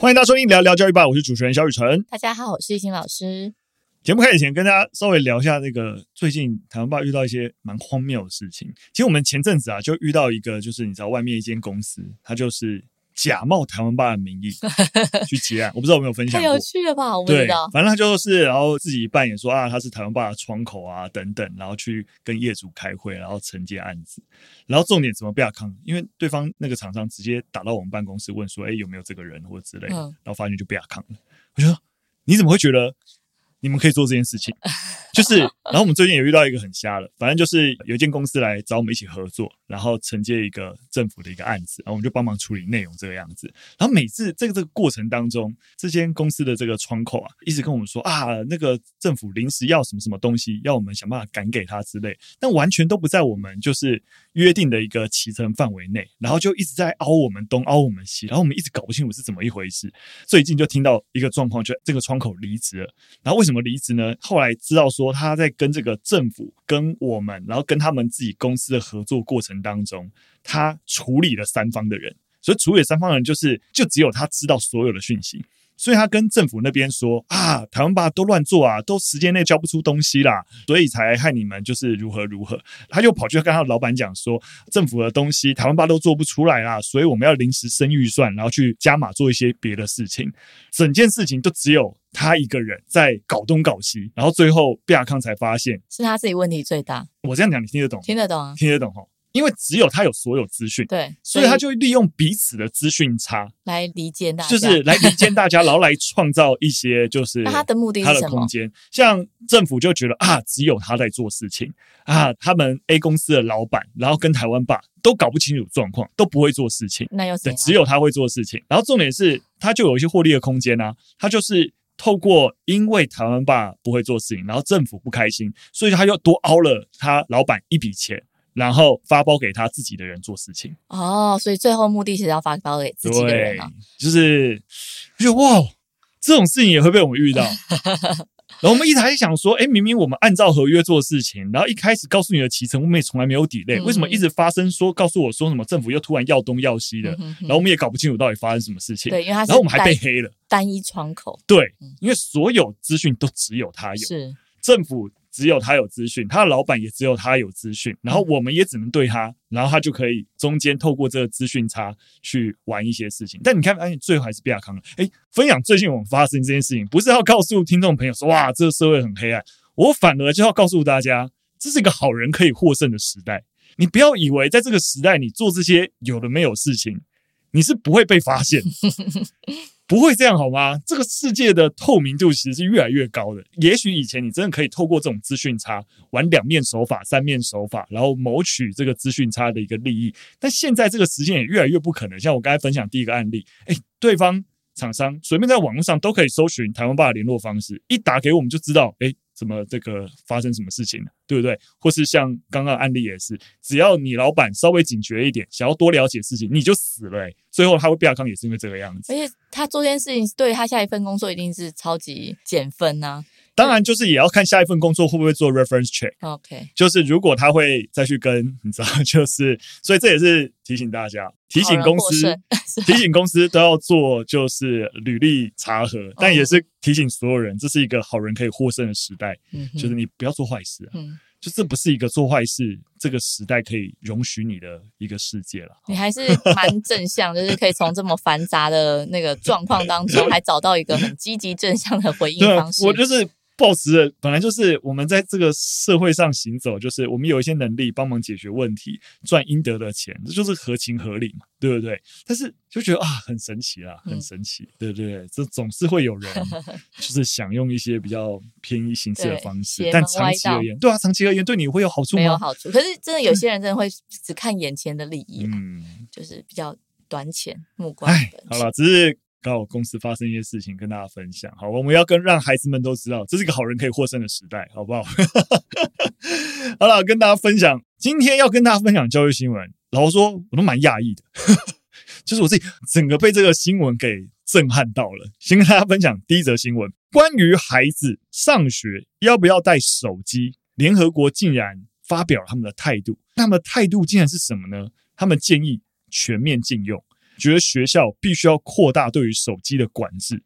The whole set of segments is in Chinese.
欢迎大家收听聊聊教育吧，我是主持人小雨辰。大家好，我是易兴老师。节目开始前，跟大家稍微聊一下那个最近台湾爸遇到一些蛮荒谬的事情。其实我们前阵子啊，就遇到一个，就是你知道外面一间公司，它就是。假冒台湾爸的名义 去结案，我不知道有没有分享过。太有趣了吧？我不知道。反正他就是，然后自己扮演说啊，他是台湾爸的窗口啊，等等，然后去跟业主开会，然后承接案子。然后重点怎么被他坑？因为对方那个厂商直接打到我们办公室问说，哎，有没有这个人或者之类的，然后发现就被他抗了。我就说，你怎么会觉得？你们可以做这件事情，就是，然后我们最近也遇到一个很瞎的，反正就是有一间公司来找我们一起合作，然后承接一个政府的一个案子，然后我们就帮忙处理内容这个样子。然后每次这个这个过程当中，这间公司的这个窗口啊，一直跟我们说啊，那个政府临时要什么什么东西，要我们想办法赶给他之类，但完全都不在我们就是约定的一个期程范围内，然后就一直在凹我们东，凹我们西，然后我们一直搞不清楚是怎么一回事。最近就听到一个状况，就这个窗口离职了，然后为什么？离职呢？后来知道说他在跟这个政府、跟我们，然后跟他们自己公司的合作过程当中，他处理了三方的人，所以处理三方的人就是就只有他知道所有的讯息。所以他跟政府那边说啊，台湾吧都乱做啊，都时间内交不出东西啦，所以才害你们就是如何如何。他就跑去跟他的老板讲说，政府的东西台湾吧都做不出来啦，所以我们要临时升预算，然后去加码做一些别的事情。整件事情都只有他一个人在搞东搞西，然后最后被阿康才发现是他自己问题最大。我这样讲你听得懂？听得懂啊，听得懂哈。因为只有他有所有资讯，对，所以他就利用彼此的资讯差来离间大家，就是来离间大家，然后来创造一些就是他的目的？他的空间。像政府就觉得啊，只有他在做事情啊，他们 A 公司的老板，然后跟台湾爸都搞不清楚状况，都不会做事情，那又对，只有他会做事情。然后重点是，他就有一些获利的空间啊，他就是透过因为台湾爸不会做事情，然后政府不开心，所以他又多凹了他老板一笔钱。然后发包给他自己的人做事情哦，所以最后目的是要发包给自己的人啊，就是就哇，这种事情也会被我们遇到。然后我们一直还想说，哎，明明我们按照合约做事情，然后一开始告诉你的提成，我们也从来没有 delay，为什么一直发生说告诉我说什么政府又突然要东要西的，然后我们也搞不清楚到底发生什么事情。对，因为他然后我们还被黑了，单一窗口。对，因为所有资讯都只有他有，是政府。只有他有资讯，他的老板也只有他有资讯，然后我们也只能对他，然后他就可以中间透过这个资讯差去玩一些事情。但你看，哎，最后还是被亚康了。哎，分享最近我们发生这件事情，不是要告诉听众朋友说哇，这个社会很黑暗，我反而就要告诉大家，这是一个好人可以获胜的时代。你不要以为在这个时代，你做这些有的没有事情，你是不会被发现。不会这样好吗？这个世界的透明度其实是越来越高的。也许以前你真的可以透过这种资讯差玩两面手法、三面手法，然后谋取这个资讯差的一个利益。但现在这个时间也越来越不可能。像我刚才分享第一个案例，哎，对方厂商随便在网络上都可以搜寻台湾爸的联络方式，一打给我们就知道，哎。什么这个发生什么事情了，对不对？或是像刚刚案例也是，只要你老板稍微警觉一点，想要多了解事情，你就死了欸。最后他会被阿康也是因为这个样子。而且他做这件事情，对他下一份工作一定是超级减分呐。当然，就是也要看下一份工作会不会做 reference check。OK，就是如果他会再去跟，你知道，就是所以这也是提醒大家，提醒公司，提醒公司都要做就是履历查核，但也是提醒所有人，这是一个好人可以获胜的时代。嗯，就是你不要做坏事啊。嗯，就这不是一个做坏事这个时代可以容许你的一个世界了。你还是蛮正向，就是可以从这么繁杂的那个状况当中，还找到一个很积极正向的回应方式。我就是。抱持的本来就是我们在这个社会上行走，就是我们有一些能力帮忙解决问题，赚应得的钱，这就是合情合理嘛，对不对？但是就觉得啊，很神奇啊，很神奇，嗯、对不对？这总是会有人 就是想用一些比较偏移形式的方式，但长期而言，对啊，长期而言对你会有好处吗？没有好处。可是真的有些人真的会只看眼前的利益，嗯，就是比较短浅目光。哎，好了，只是。刚好公司发生一些事情，跟大家分享。好，我们要跟让孩子们都知道，这是一个好人可以获胜的时代，好不好？好了，跟大家分享，今天要跟大家分享教育新闻。老实说，我都蛮讶异的，就是我自己整个被这个新闻给震撼到了。先跟大家分享第一则新闻，关于孩子上学要不要带手机，联合国竟然发表了他们的态度。他们的态度竟然是什么呢？他们建议全面禁用。觉得学校必须要扩大对于手机的管制。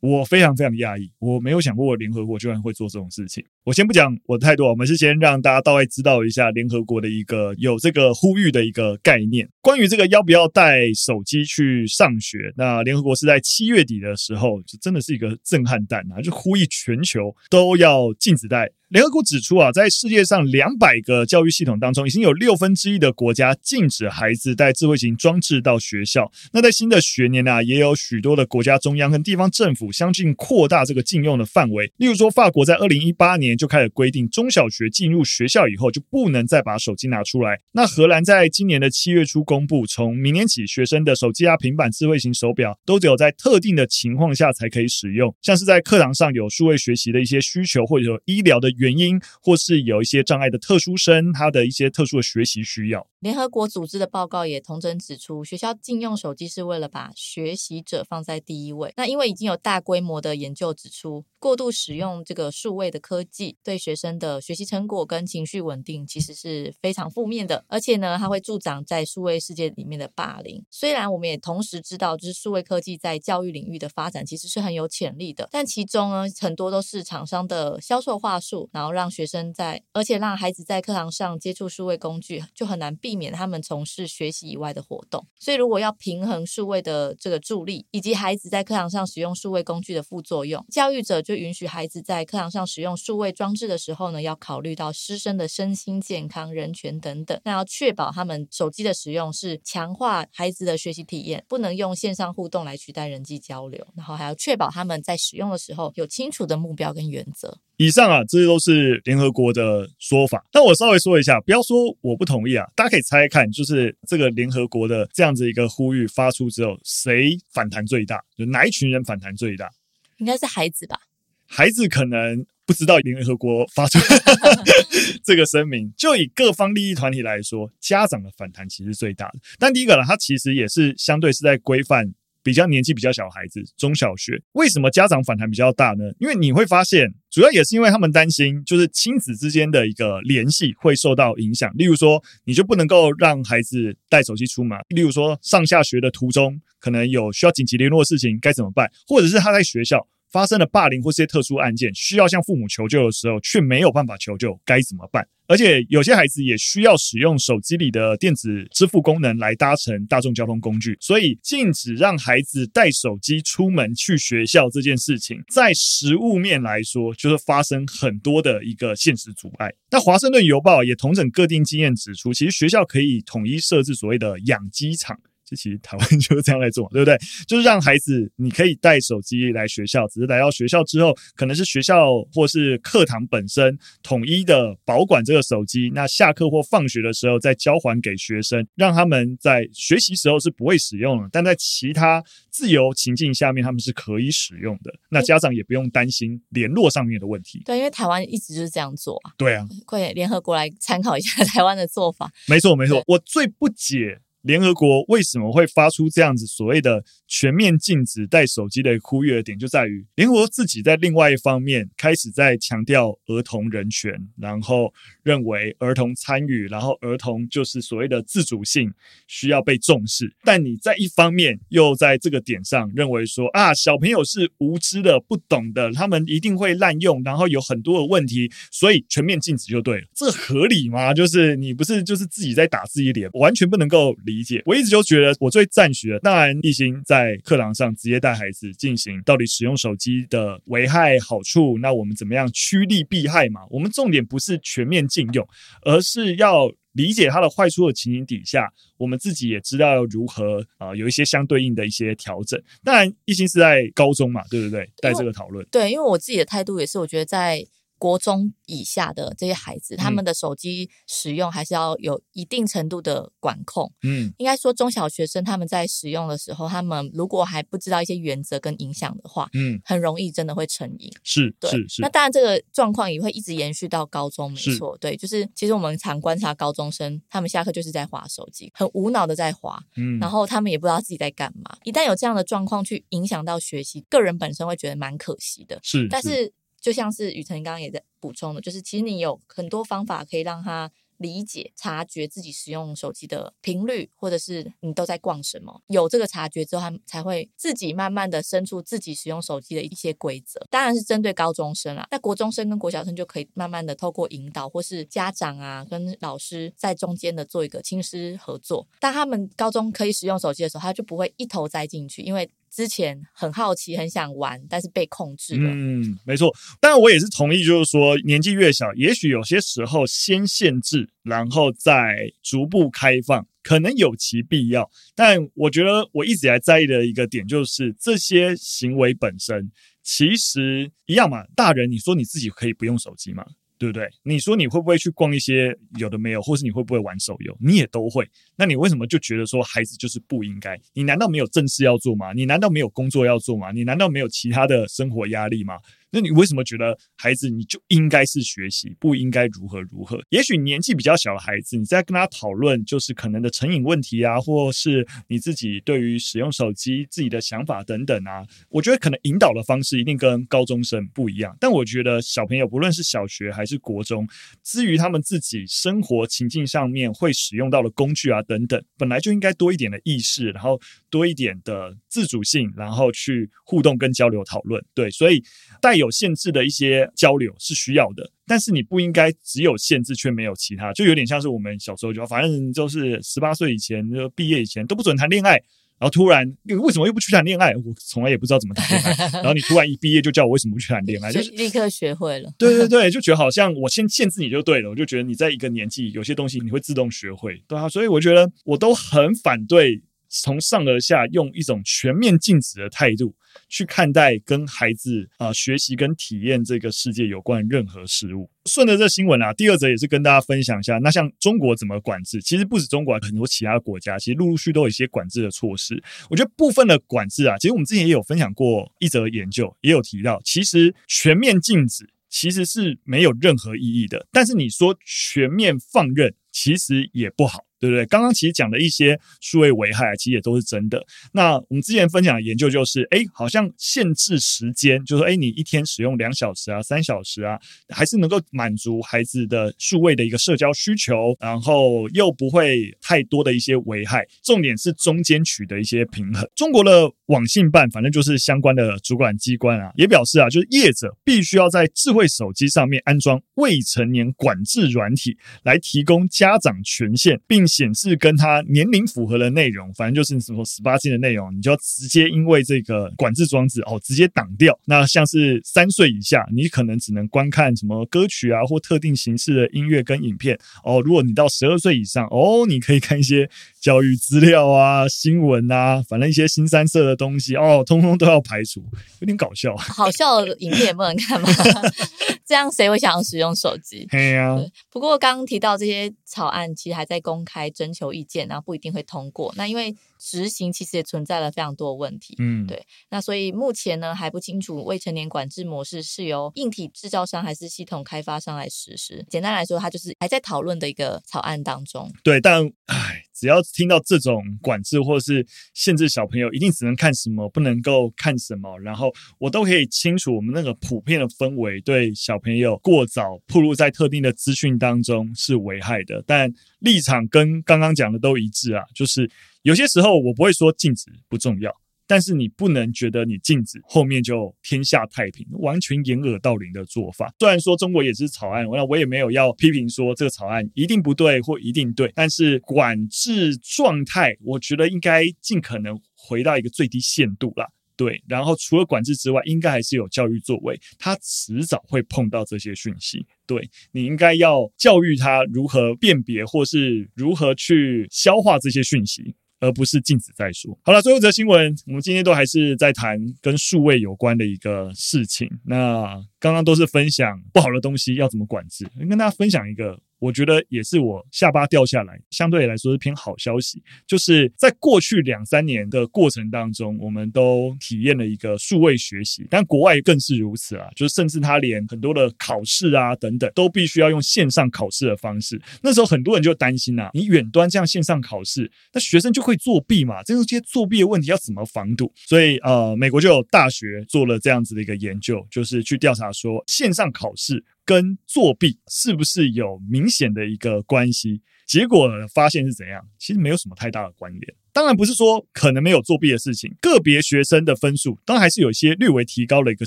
我非常非常压抑，我没有想过联合国居然会做这种事情。我先不讲我的态度，我们是先让大家大概知道一下联合国的一个有这个呼吁的一个概念。关于这个要不要带手机去上学，那联合国是在七月底的时候，就真的是一个震撼弹啊，就呼吁全球都要禁止带。联合国指出啊，在世界上两百个教育系统当中，已经有六分之一的国家禁止孩子带智慧型装置到学校。那在新的学年呢、啊，也有许多的国家中央跟地方政府相继扩大这个禁用的范围。例如说，法国在二零一八年就开始规定，中小学进入学校以后就不能再把手机拿出来。那荷兰在今年的七月初公布，从明年起，学生的手机啊、平板、智慧型手表都只有在特定的情况下才可以使用，像是在课堂上有数位学习的一些需求，或者有医疗的。原因，或是有一些障碍的特殊生，他的一些特殊的学习需要。联合国组织的报告也同整指出，学校禁用手机是为了把学习者放在第一位。那因为已经有大规模的研究指出，过度使用这个数位的科技，对学生的学习成果跟情绪稳定其实是非常负面的。而且呢，它会助长在数位世界里面的霸凌。虽然我们也同时知道，就是数位科技在教育领域的发展其实是很有潜力的，但其中呢，很多都是厂商的销售话术。然后让学生在，而且让孩子在课堂上接触数位工具，就很难避免他们从事学习以外的活动。所以，如果要平衡数位的这个助力，以及孩子在课堂上使用数位工具的副作用，教育者就允许孩子在课堂上使用数位装置的时候呢，要考虑到师生的身心健康、人权等等。那要确保他们手机的使用是强化孩子的学习体验，不能用线上互动来取代人际交流。然后还要确保他们在使用的时候有清楚的目标跟原则。以上啊，这些都是联合国的说法。那我稍微说一下，不要说我不同意啊，大家可以猜猜看，就是这个联合国的这样子一个呼吁发出之后，谁反弹最大？就哪一群人反弹最大？应该是孩子吧？孩子可能不知道联合国发出 这个声明。就以各方利益团体来说，家长的反弹其实最大的。但第一个呢，它其实也是相对是在规范。比较年纪比较小的孩子，中小学为什么家长反弹比较大呢？因为你会发现，主要也是因为他们担心，就是亲子之间的一个联系会受到影响。例如说，你就不能够让孩子带手机出门；例如说，上下学的途中可能有需要紧急联络的事情，该怎么办？或者是他在学校。发生了霸凌或这些特殊案件，需要向父母求救的时候，却没有办法求救，该怎么办？而且有些孩子也需要使用手机里的电子支付功能来搭乘大众交通工具，所以禁止让孩子带手机出门去学校这件事情，在实物面来说，就是发生很多的一个现实阻碍。那华盛顿邮报也同整各地经验指出，其实学校可以统一设置所谓的养鸡场。这其实台湾 就是这样来做，对不对？就是让孩子你可以带手机来学校，只是来到学校之后，可能是学校或是课堂本身统一的保管这个手机。那下课或放学的时候再交还给学生，让他们在学习时候是不会使用的，但在其他自由情境下面他们是可以使用的。那家长也不用担心联络上面的问题。对，因为台湾一直就是这样做啊。对啊，快联合国来参考一下 台湾的做法。没错，没错。我最不解。联合国为什么会发出这样子所谓的全面禁止带手机的呼吁的点，就在于联合国自己在另外一方面开始在强调儿童人权，然后认为儿童参与，然后儿童就是所谓的自主性需要被重视。但你在一方面又在这个点上认为说啊，小朋友是无知的、不懂的，他们一定会滥用，然后有很多的问题，所以全面禁止就对了。这合理吗？就是你不是就是自己在打自己脸，完全不能够理。理解，我一直就觉得我最赞许的，当然一心在课堂上直接带孩子进行到底使用手机的危害好处，那我们怎么样趋利避害嘛？我们重点不是全面禁用，而是要理解它的坏处的情形底下，我们自己也知道要如何啊、有一些相对应的一些调整。当然一心是在高中嘛，对不对？带这个讨论，对，因为我自己的态度也是，我觉得在。国中以下的这些孩子，他们的手机使用还是要有一定程度的管控。嗯，应该说中小学生他们在使用的时候，他们如果还不知道一些原则跟影响的话，嗯，很容易真的会成瘾。是，对，是是。那当然，这个状况也会一直延续到高中，没错。对，就是其实我们常观察高中生，他们下课就是在划手机，很无脑的在划，嗯，然后他们也不知道自己在干嘛。一旦有这样的状况去影响到学习，个人本身会觉得蛮可惜的。是，但是。就像是宇程刚刚也在补充的，就是其实你有很多方法可以让他理解、察觉自己使用手机的频率，或者是你都在逛什么。有这个察觉之后，他才会自己慢慢的生出自己使用手机的一些规则。当然是针对高中生啊，那国中生跟国小生就可以慢慢的透过引导，或是家长啊跟老师在中间的做一个亲师合作。当他们高中可以使用手机的时候，他就不会一头栽进去，因为。之前很好奇，很想玩，但是被控制了。嗯，没错。当然，我也是同意，就是说年纪越小，也许有些时候先限制，然后再逐步开放，可能有其必要。但我觉得我一直在在意的一个点，就是这些行为本身其实一样嘛。大人，你说你自己可以不用手机吗？对不对？你说你会不会去逛一些有的没有，或是你会不会玩手游？你也都会。那你为什么就觉得说孩子就是不应该？你难道没有正事要做吗？你难道没有工作要做吗？你难道没有其他的生活压力吗？那你为什么觉得孩子你就应该是学习，不应该如何如何？也许年纪比较小的孩子，你在跟他讨论就是可能的成瘾问题啊，或是你自己对于使用手机自己的想法等等啊，我觉得可能引导的方式一定跟高中生不一样。但我觉得小朋友不论是小学还是国中，至于他们自己生活情境上面会使用到的工具啊等等，本来就应该多一点的意识，然后多一点的自主性，然后去互动跟交流讨论。对，所以带有。有限制的一些交流是需要的，但是你不应该只有限制却没有其他，就有点像是我们小时候就反正就是十八岁以前就毕业以前都不准谈恋爱，然后突然为什么又不去谈恋爱？我从来也不知道怎么谈恋爱，然后你突然一毕业就叫我为什么不去谈恋爱，就是立刻学会了。对对对，就觉得好像我先限制你就对了，我就觉得你在一个年纪有些东西你会自动学会，对啊，所以我觉得我都很反对从上而下用一种全面禁止的态度。去看待跟孩子啊、学习跟体验这个世界有关任何事物。顺着这新闻啊，第二则也是跟大家分享一下。那像中国怎么管制？其实不止中国，很多其他国家其实陆陆续续都有一些管制的措施。我觉得部分的管制啊，其实我们之前也有分享过一则研究，也有提到，其实全面禁止其实是没有任何意义的。但是你说全面放任，其实也不好。对不对？刚刚其实讲的一些数位危害，其实也都是真的。那我们之前分享的研究就是，哎，好像限制时间，就是说，哎，你一天使用两小时啊、三小时啊，还是能够满足孩子的数位的一个社交需求，然后又不会太多的一些危害。重点是中间取得一些平衡。中国的网信办，反正就是相关的主管机关啊，也表示啊，就是业者必须要在智慧手机上面安装未成年管制软体，来提供家长权限，并。显示跟他年龄符合的内容，反正就是什么十八禁的内容，你就要直接因为这个管制装置哦，直接挡掉。那像是三岁以下，你可能只能观看什么歌曲啊，或特定形式的音乐跟影片哦。如果你到十二岁以上哦，你可以看一些教育资料啊、新闻啊，反正一些新三色的东西哦，通通都要排除，有点搞笑。好笑的影片也不能看吗？这样谁会想要使用手机？对呀。不过刚刚提到这些草案，其实还在公开征求意见，然后不一定会通过。那因为执行其实也存在了非常多的问题。嗯，对。那所以目前呢还不清楚未成年管制模式是由硬体制造商还是系统开发商来实施。简单来说，它就是还在讨论的一个草案当中。对，但唉。只要听到这种管制或是限制小朋友一定只能看什么，不能够看什么，然后我都可以清楚我们那个普遍的氛围对小朋友过早暴露在特定的资讯当中是危害的。但立场跟刚刚讲的都一致啊，就是有些时候我不会说禁止不重要。但是你不能觉得你禁止后面就天下太平，完全掩耳盗铃的做法。虽然说中国也是草案，那我也没有要批评说这个草案一定不对或一定对。但是管制状态，我觉得应该尽可能回到一个最低限度啦。对，然后除了管制之外，应该还是有教育作为。他迟早会碰到这些讯息，对，你应该要教育他如何辨别或是如何去消化这些讯息。而不是禁止再说。好了，最后一则新闻，我们今天都还是在谈跟数位有关的一个事情。那刚刚都是分享不好的东西要怎么管制，跟大家分享一个。我觉得也是我下巴掉下来，相对来说是偏好消息。就是在过去两三年的过程当中，我们都体验了一个数位学习，但国外更是如此啊！就是甚至他连很多的考试啊等等，都必须要用线上考试的方式。那时候很多人就担心啊，你远端这样线上考试，那学生就会作弊嘛？这些作弊的问题要怎么防堵？所以呃，美国就有大学做了这样子的一个研究，就是去调查说线上考试。跟作弊是不是有明显的一个关系？结果发现是怎样？其实没有什么太大的关联。当然不是说可能没有作弊的事情，个别学生的分数当然还是有一些略微提高的一个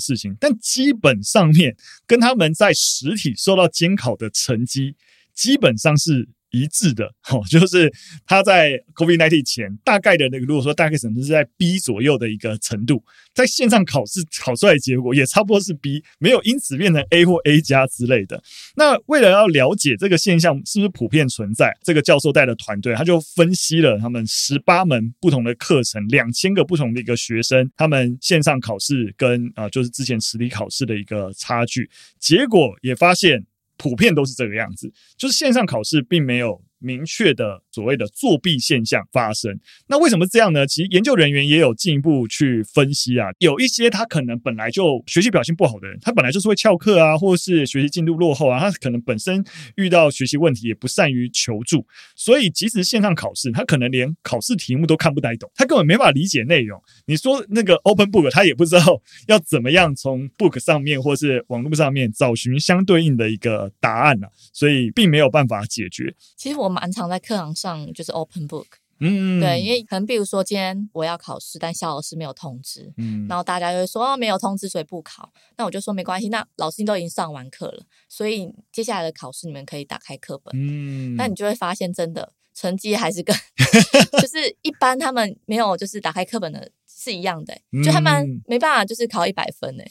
事情，但基本上面跟他们在实体受到监考的成绩基本上是。一致的，哦，就是他在 COVID-19 前大概的那个，如果说大概可能是在 B 左右的一个程度，在线上考试考出来结果也差不多是 B，没有因此变成 A 或 A 加之类的。那为了要了解这个现象是不是普遍存在，这个教授带的团队他就分析了他们十八门不同的课程，两千个不同的一个学生，他们线上考试跟啊、就是之前实体考试的一个差距，结果也发现。普遍都是这个样子，就是线上考试并没有明确的所谓的作弊现象发生，那为什么这样呢？其实研究人员也有进一步去分析啊，有一些他可能本来就学习表现不好的人，他本来就是会翘课啊，或者是学习进度落后啊，他可能本身遇到学习问题也不善于求助，所以即使线上考试，他可能连考试题目都看不太懂，他根本没法理解内容。你说那个 Open Book，他也不知道要怎么样从 Book 上面或是网络上面找寻相对应的一个答案啊，所以并没有办法解决。其实我蛮常在课堂上就是 open book，嗯，对，因为可能比如说今天我要考试，但校老师没有通知，嗯，然后大家就会说哦没有通知所以不考，那我就说没关系，那老师都已经上完课了，所以接下来的考试你们可以打开课本，嗯，那你就会发现真的成绩还是跟 就是一般他们没有就是打开课本的。是一样的、欸，就他们没办法，就是考一百分呢、欸。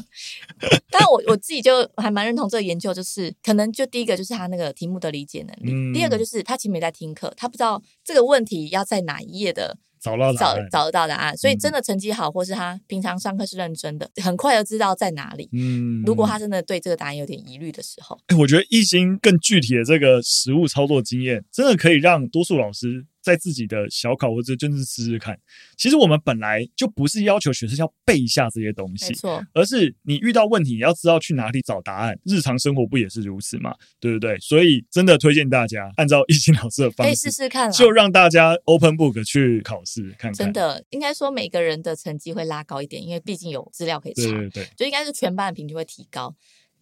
但我我自己就还蛮认同这个研究，就是可能就第一个就是他那个题目的理解能力，嗯、第二个就是他其实没在听课，他不知道这个问题要在哪一页的找到找找得到答案，所以真的成绩好，或是他平常上课是认真的，很快就知道在哪里。嗯，如果他真的对这个答案有点疑虑的时候，欸、我觉得一心更具体的这个实物操作经验，真的可以让多数老师。在自己的小考或者真是试试看，其实我们本来就不是要求学生要背一下这些东西，没错，而是你遇到问题，你要知道去哪里找答案。日常生活不也是如此吗？对不对？所以真的推荐大家按照易经老师的方式，可以试试看，就让大家 Open Book 去考试看看。真的，应该说每个人的成绩会拉高一点，因为毕竟有资料可以查，对对对，就应该是全班的平均会提高。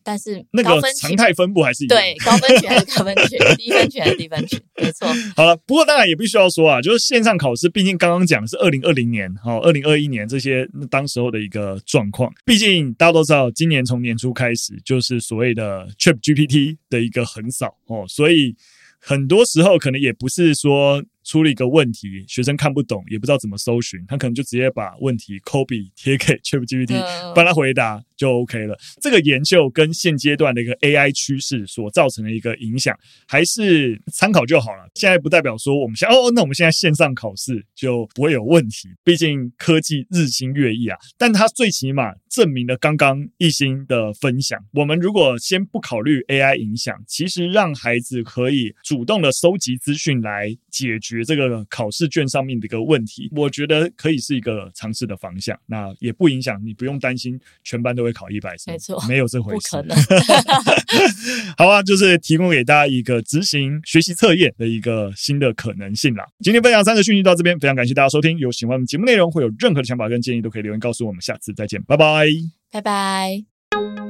但是那个常态分布还是一样，对，高分群还是高分群，低分群还是低分群，没错。好了，不过当然也必须要说啊，就是线上考试，毕竟刚刚讲的是二零二零年，哈，二零二一年这些当时候的一个状况。毕竟大家都知道，今年从年初开始就是所谓的 ChatGPT 的一个横扫哦，所以很多时候可能也不是说。出了一个问题，学生看不懂，也不知道怎么搜寻，他可能就直接把问题 copy 贴给 ChatGPT，帮他回答就 OK 了。这个研究跟现阶段的一个 AI 趋势所造成的一个影响，还是参考就好了。现在不代表说我们现在哦，那我们现在线上考试就不会有问题，毕竟科技日新月异啊。但它最起码证明了刚刚一心的分享。我们如果先不考虑 AI 影响，其实让孩子可以主动的收集资讯来解决。这个考试卷上面的一个问题，我觉得可以是一个尝试的方向。那也不影响，你不用担心全班都会考一百分，没错，没有这回事，不可能。好啊，就是提供给大家一个执行学习测验的一个新的可能性啦。今天分享三个讯息到这边，非常感谢大家收听。有喜欢我们节目内容，会有任何的想法跟建议，都可以留言告诉我们。下次再见，拜拜，拜拜。